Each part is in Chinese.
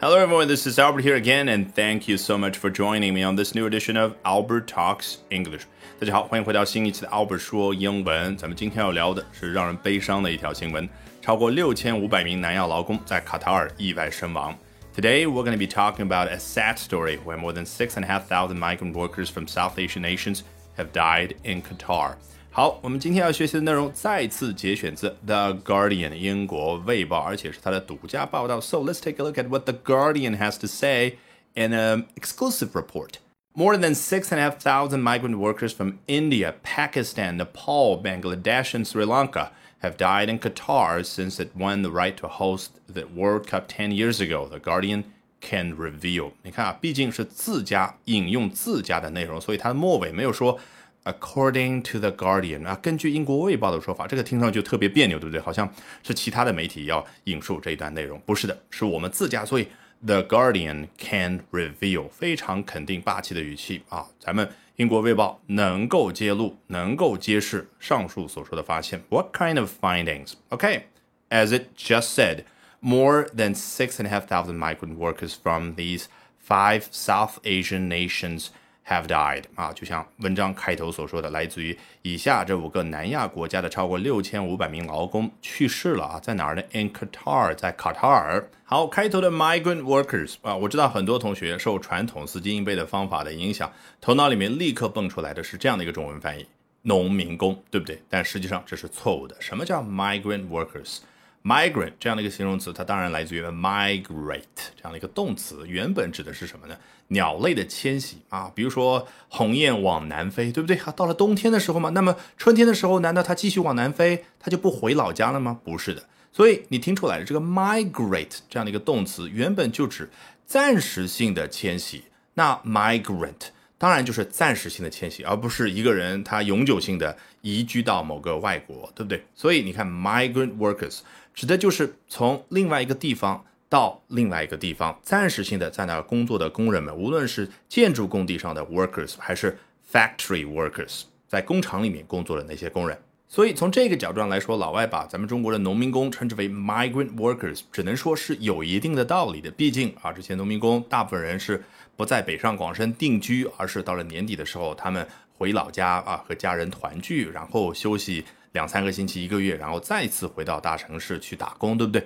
Hello, everyone. This is Albert here again, and thank you so much for joining me on this new edition of Albert Talks English. 大家好，欢迎回到新一期的 Albert 说英文。咱们今天要聊的是让人悲伤的一条新闻：超过六千五百名南亚劳工在卡塔尔意外身亡。Today, we're going to be talking about a sad story where more than six and a half thousand migrant workers from South Asian nations have died in Qatar. 好，我们今天要学习的内容再次节选自《The Guardian》英国卫报，而且是它的独家报道。So let's take a look at what The Guardian has to say in an exclusive report. More than six and a half thousand migrant workers from India, Pakistan, Nepal, Bangladesh, and Sri Lanka have died in Qatar since it won the right to host the World Cup 10 years ago, The Guardian can reveal. 你看啊，毕竟是自家引用自家的内容，所以它的末尾没有说 According to the Guardian 啊，根据英国卫报的说法，这个听上去特别别扭，对不对？好像是其他的媒体要引述这一段内容，不是的，是我们自家。所以 The Guardian can reveal 非常肯定、霸气的语气啊，咱们英国卫报能够揭露、能够揭示上述所说的发现。What kind of findings? Okay, as it just said, more than six and a half thousand migrant workers from these five South Asian nations. Have died 啊，就像文章开头所说的，来自于以下这五个南亚国家的超过六千五百名劳工去世了啊，在哪儿呢？In Qatar，在卡塔尔。好，开头的 migrant workers 啊，我知道很多同学受传统死记硬背的方法的影响，头脑里面立刻蹦出来的是这样的一个中文翻译：农民工，对不对？但实际上这是错误的。什么叫 migrant workers？Migrant 这样的一个形容词，它当然来自于 migrate 这样的一个动词，原本指的是什么呢？鸟类的迁徙啊，比如说鸿雁往南飞，对不对？啊，到了冬天的时候嘛，那么春天的时候，难道它继续往南飞，它就不回老家了吗？不是的。所以你听出来了，这个 migrate 这样的一个动词，原本就指暂时性的迁徙。那 migrant 当然就是暂时性的迁徙，而不是一个人他永久性的移居到某个外国，对不对？所以你看，migrant workers。指的就是从另外一个地方到另外一个地方，暂时性的在那儿工作的工人们，无论是建筑工地上的 workers，还是 factory workers，在工厂里面工作的那些工人。所以从这个角度上来说，老外把咱们中国的农民工称之为 migrant workers，只能说是有一定的道理的。毕竟啊，这些农民工大部分人是不在北上广深定居，而是到了年底的时候，他们回老家啊，和家人团聚，然后休息。两三个星期、一个月，然后再次回到大城市去打工，对不对？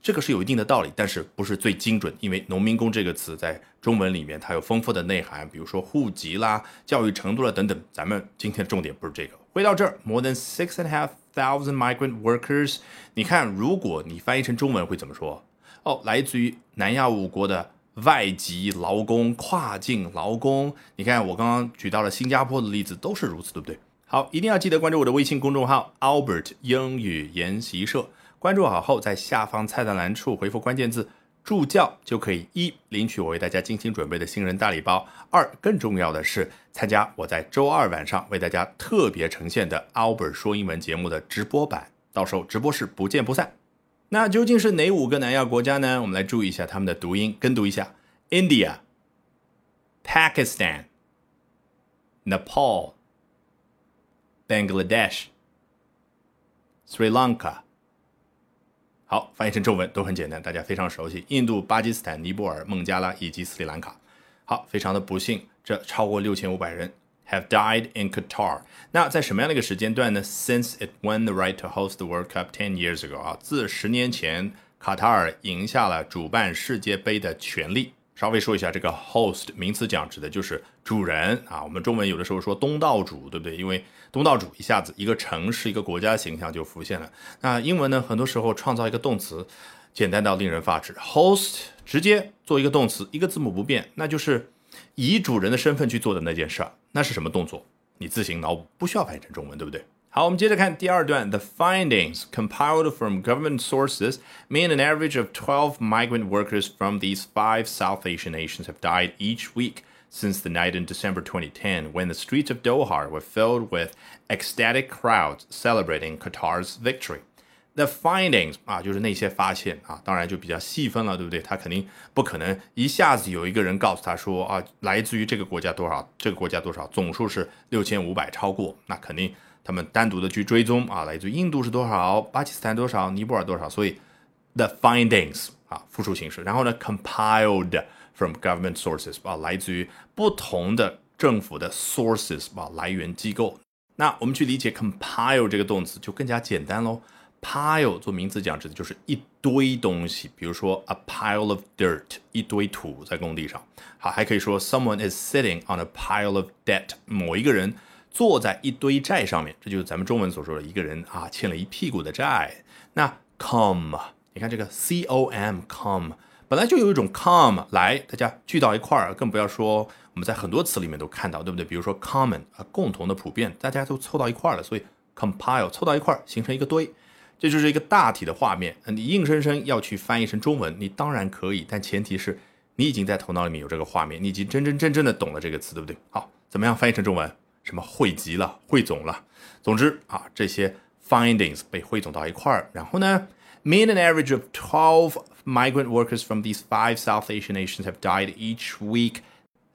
这个是有一定的道理，但是不是最精准。因为“农民工”这个词在中文里面它有丰富的内涵，比如说户籍啦、教育程度啦等等。咱们今天的重点不是这个。回到这儿，more than six and a half thousand migrant workers。你看，如果你翻译成中文会怎么说？哦，来自于南亚五国的外籍劳工、跨境劳工。你看，我刚刚举到了新加坡的例子，都是如此，对不对？好，一定要记得关注我的微信公众号 Albert 英语研习社。关注好后，在下方菜单栏处回复关键字“助教”，就可以一领取我为大家精心准备的新人大礼包；二，更重要的是参加我在周二晚上为大家特别呈现的 Albert 说英文节目的直播版。到时候直播室不见不散。那究竟是哪五个南亚国家呢？我们来注意一下他们的读音，跟读一下：India、Pakistan、Nepal。Bangladesh、Sri Lanka，好，翻译成中文都很简单，大家非常熟悉。印度、巴基斯坦、尼泊尔、孟加拉以及斯里兰卡。好，非常的不幸，这超过六千五百人 have died in Qatar。那在什么样的一个时间段呢？Since it won the right to host the World Cup ten years ago，啊，自十年前卡塔尔赢下了主办世界杯的权利。稍微说一下，这个 host 名词讲指的就是主人啊。我们中文有的时候说东道主，对不对？因为东道主一下子一个城市、一个国家形象就浮现了。那英文呢，很多时候创造一个动词，简单到令人发指。host 直接做一个动词，一个字母不变，那就是以主人的身份去做的那件事儿。那是什么动作？你自行脑补，不需要翻译成中文，对不对？好，我们接着看第二段。The findings compiled from government sources mean an average of 12 migrant workers from these five South Asian nations have died each week since the night in December 2010, when the streets of Doha were filled with ecstatic crowds celebrating Qatar's victory. The findings 啊，就是那些发现啊，当然就比较细分了，对不对？他肯定不可能一下子有一个人告诉他说啊，来自于这个国家多少，这个国家多少，总数是六千五百超过，那肯定。 他们单独的去追踪啊，来自印度是多少，巴基斯坦多少，尼泊尔多少，所以 the findings 啊，复数形式。然后呢，compiled from government sources 啊，来自于不同的政府的 sources 啊，来源机构。那我们去理解 compile 这个动词就更加简单喽。pile 做名词讲指的就是一堆东西，比如说 a pile of dirt 一堆土在工地上。好，还可以说 someone is sitting on a pile of debt，某一个人坐在一堆债上面，这就是咱们中文所说的一个人啊欠了一屁股的债。那 come，你看这个 c o m come 本来就有一种 come 来，大家聚到一块儿，更不要说我们在很多词里面都看到，对不对？比如说 common 啊，共同的、普遍，大家都凑到一块儿了，所以 compile 凑到一块儿形成一个堆。这就是一个大体的画面，你硬生生要去翻译成中文，你当然可以，但前提是你已经在头脑里面有这个画面，你已经真真正正的懂了这个词，对不对？好，怎么样翻译成中文？什么汇集了、汇总了？总之啊，这些 findings 被汇总到一块儿，然后呢，mean an average of twelve migrant workers from these five South Asian nations have died each week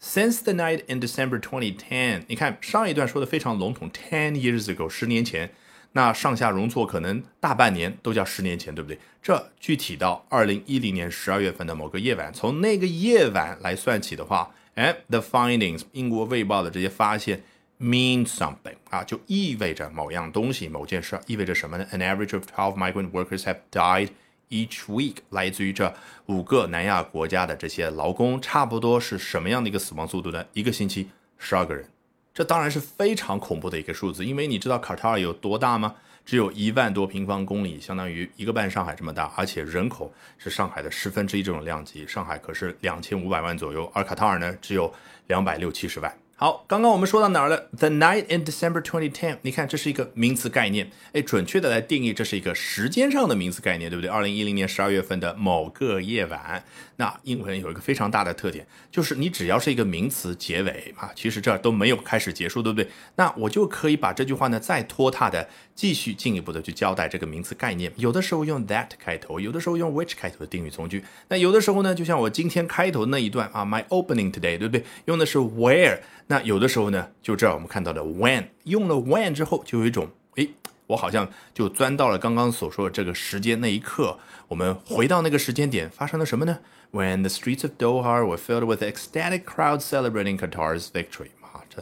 since the night in December 2010。你看上一段说的非常笼统，ten years ago，十年前。那上下容错可能大半年都叫十年前，对不对？这具体到二零一零年十二月份的某个夜晚，从那个夜晚来算起的话，哎，the findings 英国卫报的这些发现 mean something 啊，就意味着某样东西、某件事，意味着什么呢？An average of twelve migrant workers have died each week，来自于这五个南亚国家的这些劳工，差不多是什么样的一个死亡速度呢？一个星期十二个人。这当然是非常恐怖的一个数字，因为你知道卡塔尔有多大吗？只有一万多平方公里，相当于一个半上海这么大，而且人口是上海的十分之一这种量级。上海可是两千五百万左右，而卡塔尔呢只有两百六七十万。好，刚刚我们说到哪儿了？The night in December 2010，你看这是一个名词概念，哎，准确的来定义，这是一个时间上的名词概念，对不对？二零一零年十二月份的某个夜晚。那英文有一个非常大的特点，就是你只要是一个名词结尾啊，其实这儿都没有开始结束，对不对？那我就可以把这句话呢再拖沓的继续进一步的去交代这个名词概念。有的时候用 that 开头，有的时候用 which 开头的定语从句。那有的时候呢，就像我今天开头那一段啊，my opening today，对不对？用的是 where。那有的时候呢，就这儿我们看到的 when，用了 when 之后，就有一种诶，我好像就钻到了刚刚所说的这个时间那一刻。我们回到那个时间点，发生了什么呢？When the streets of Doha were filled with ecstatic crowds celebrating Qatar's victory，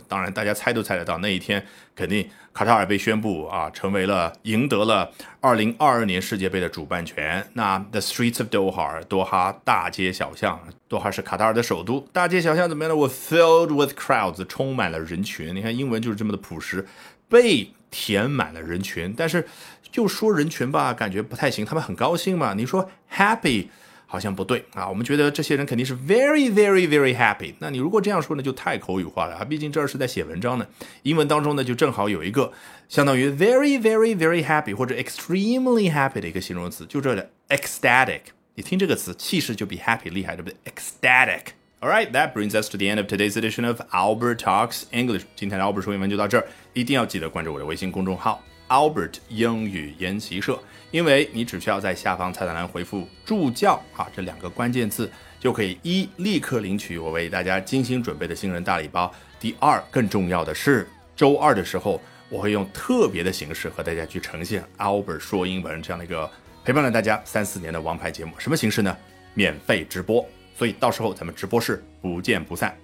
当然大家猜都猜得到，那一天肯定卡塔尔被宣布啊成为了赢得了2022年世界杯的主办权。那 the streets of Doha，多哈大街小巷，多哈是卡塔尔的首都，大街小巷怎么样呢？Were filled with crowds，充满了人群。你看英文就是这么的朴实，被填满了人群，但是。就说人群吧，感觉不太行。他们很高兴嘛？你说 happy 好像不对啊。我们觉得这些人肯定是 very very very happy。那你如果这样说呢，就太口语化了啊。毕竟这儿是在写文章呢。英文当中呢，就正好有一个相当于 very very very happy 或者 extremely happy 的一个形容词，就这的 ecstatic。你听这个词，气势就比 happy 厉害，对不对？ecstatic。All right, that brings us to the end of today's edition of Albert Talks English。今天的 Albert 说英文就到这儿，一定要记得关注我的微信公众号。Albert 英语研习社，因为你只需要在下方菜单栏回复“助教”啊这两个关键字，就可以一立刻领取我为大家精心准备的新人大礼包。第二，更重要的是，周二的时候我会用特别的形式和大家去呈现 Albert 说英文这样的一个陪伴了大家三四年的王牌节目。什么形式呢？免费直播。所以到时候咱们直播室不见不散。